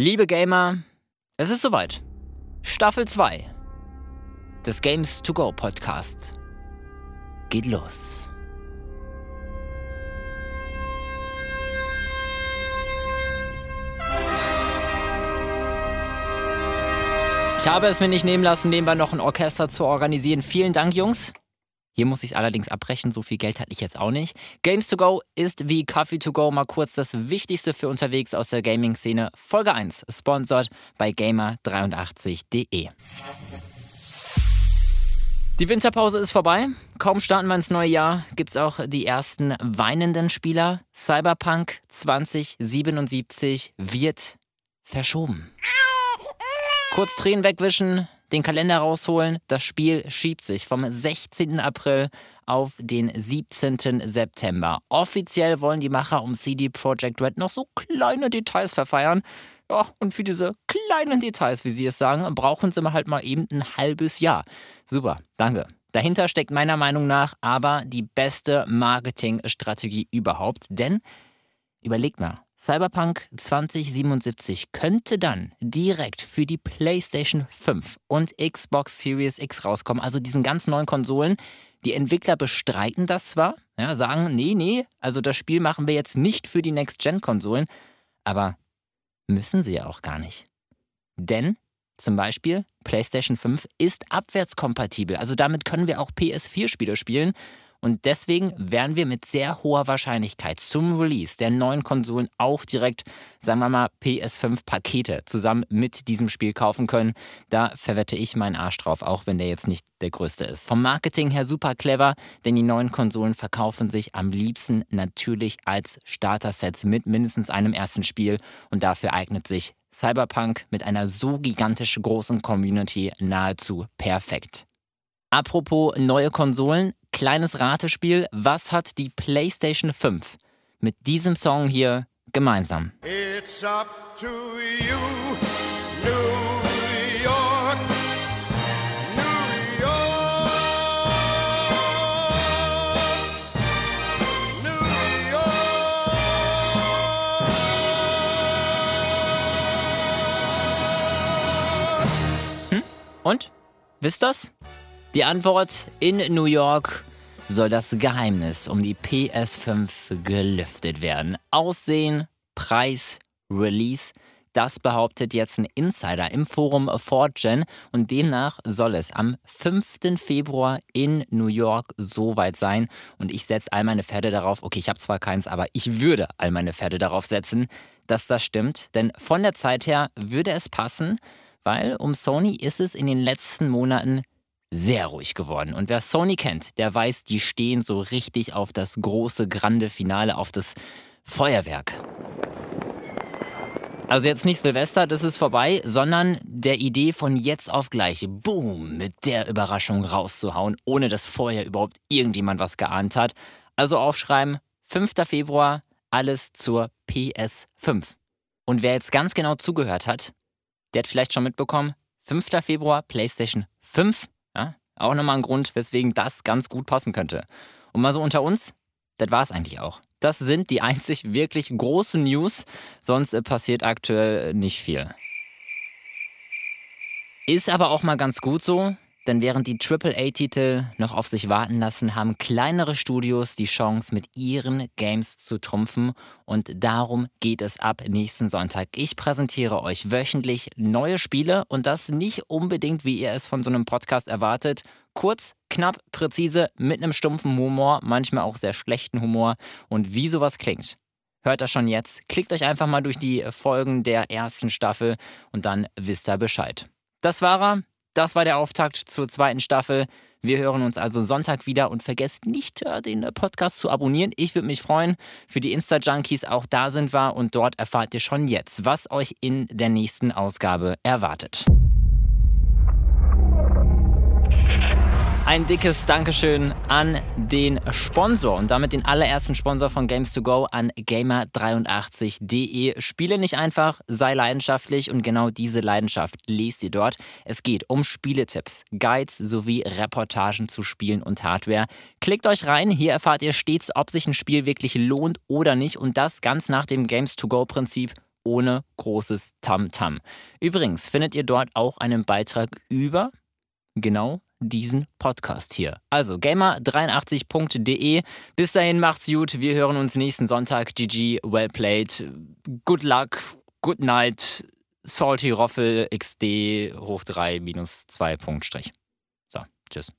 Liebe Gamer, es ist soweit. Staffel 2 des Games to Go Podcasts geht los. Ich habe es mir nicht nehmen lassen, nebenbei noch ein Orchester zu organisieren. Vielen Dank, Jungs. Hier muss ich allerdings abbrechen, so viel Geld hatte ich jetzt auch nicht. Games to Go ist wie Coffee to Go mal kurz das Wichtigste für unterwegs aus der Gaming-Szene. Folge 1, sponsert bei gamer83.de. Die Winterpause ist vorbei. Kaum starten wir ins neue Jahr, gibt es auch die ersten weinenden Spieler. Cyberpunk 2077 wird verschoben. Kurz Tränen wegwischen, den Kalender rausholen. Das Spiel schiebt sich vom 16. April auf den 17. September. Offiziell wollen die Macher um CD Projekt Red noch so kleine Details verfeiern. Ja, und für diese kleinen Details, wie sie es sagen, brauchen sie halt mal eben ein halbes Jahr. Super, danke. Dahinter steckt meiner Meinung nach aber die beste Marketingstrategie überhaupt, denn überlegt mal, Cyberpunk 2077 könnte dann direkt für die PlayStation 5 und Xbox Series X rauskommen, also diesen ganz neuen Konsolen. Die Entwickler bestreiten das zwar, ja, sagen, nee, nee, also das Spiel machen wir jetzt nicht für die Next-Gen-Konsolen, aber müssen sie ja auch gar nicht. Denn zum Beispiel PlayStation 5 ist abwärtskompatibel, also damit können wir auch PS4-Spiele spielen und deswegen werden wir mit sehr hoher Wahrscheinlichkeit zum Release der neuen Konsolen auch direkt, sagen wir mal, PS5-Pakete zusammen mit diesem Spiel kaufen können. Da verwette ich meinen Arsch drauf, auch wenn der jetzt nicht der größte ist. Vom Marketing her super clever, denn die neuen Konsolen verkaufen sich am liebsten natürlich als Starter-Sets mit mindestens einem ersten Spiel und dafür eignet sich Cyberpunk mit einer so gigantisch großen Community nahezu perfekt. Apropos neue Konsolen, kleines Ratespiel. Was hat die PlayStation 5 mit diesem Song hier gemeinsam? It's up to you, New York. New York. New York. Hm? Und? Wisst das? Die Antwort in New York soll das Geheimnis um die PS5 gelüftet werden. Aussehen, Preis, Release, das behauptet jetzt ein Insider im Forum 4 und demnach soll es am 5. Februar in New York soweit sein und ich setze all meine Pferde darauf, okay, ich habe zwar keins, aber ich würde all meine Pferde darauf setzen, dass das stimmt, denn von der Zeit her würde es passen, weil um Sony ist es in den letzten Monaten sehr ruhig geworden. Und wer Sony kennt, der weiß, die stehen so richtig auf das große, grande Finale, auf das Feuerwerk. Also jetzt nicht Silvester, das ist vorbei, sondern der Idee von jetzt auf gleich, boom, mit der Überraschung rauszuhauen, ohne dass vorher überhaupt irgendjemand was geahnt hat. Also aufschreiben, 5. Februar, alles zur PS5. Und wer jetzt ganz genau zugehört hat, der hat vielleicht schon mitbekommen, 5. Februar, PlayStation 5 ja? Auch nochmal ein Grund, weswegen das ganz gut passen könnte. Und mal so unter uns, das war es eigentlich auch. Das sind die einzig wirklich großen News, sonst äh, passiert aktuell nicht viel. Ist aber auch mal ganz gut so, denn während die AAA-Titel noch auf sich warten lassen, haben kleinere Studios die Chance, mit ihren Games zu trumpfen. Und darum geht es ab nächsten Sonntag. Ich präsentiere euch wöchentlich neue Spiele und das nicht unbedingt, wie ihr es von so einem Podcast erwartet. Kurz, knapp, präzise, mit einem stumpfen Humor, manchmal auch sehr schlechten Humor. Und wie sowas klingt, hört das schon jetzt. Klickt euch einfach mal durch die Folgen der ersten Staffel und dann wisst ihr Bescheid. Das war er. Das war der Auftakt zur zweiten Staffel. Wir hören uns also Sonntag wieder und vergesst nicht, den Podcast zu abonnieren. Ich würde mich freuen. Für die Insta-Junkies auch da sind wir und dort erfahrt ihr schon jetzt, was euch in der nächsten Ausgabe erwartet. Ein dickes Dankeschön an den Sponsor und damit den allerersten Sponsor von Games to Go an gamer83.de. Spiele nicht einfach, sei leidenschaftlich und genau diese Leidenschaft lest ihr dort. Es geht um Spieletipps, Guides sowie Reportagen zu Spielen und Hardware. Klickt euch rein, hier erfahrt ihr stets, ob sich ein Spiel wirklich lohnt oder nicht und das ganz nach dem Games to Go Prinzip ohne großes Tamtam. -Tam. Übrigens findet ihr dort auch einen Beitrag über genau diesen Podcast hier. Also gamer83.de. Bis dahin macht's gut. Wir hören uns nächsten Sonntag. GG, well played. Good luck, good night. Salty Roffel XD hoch 3 minus 2 Punkt Strich. So, tschüss.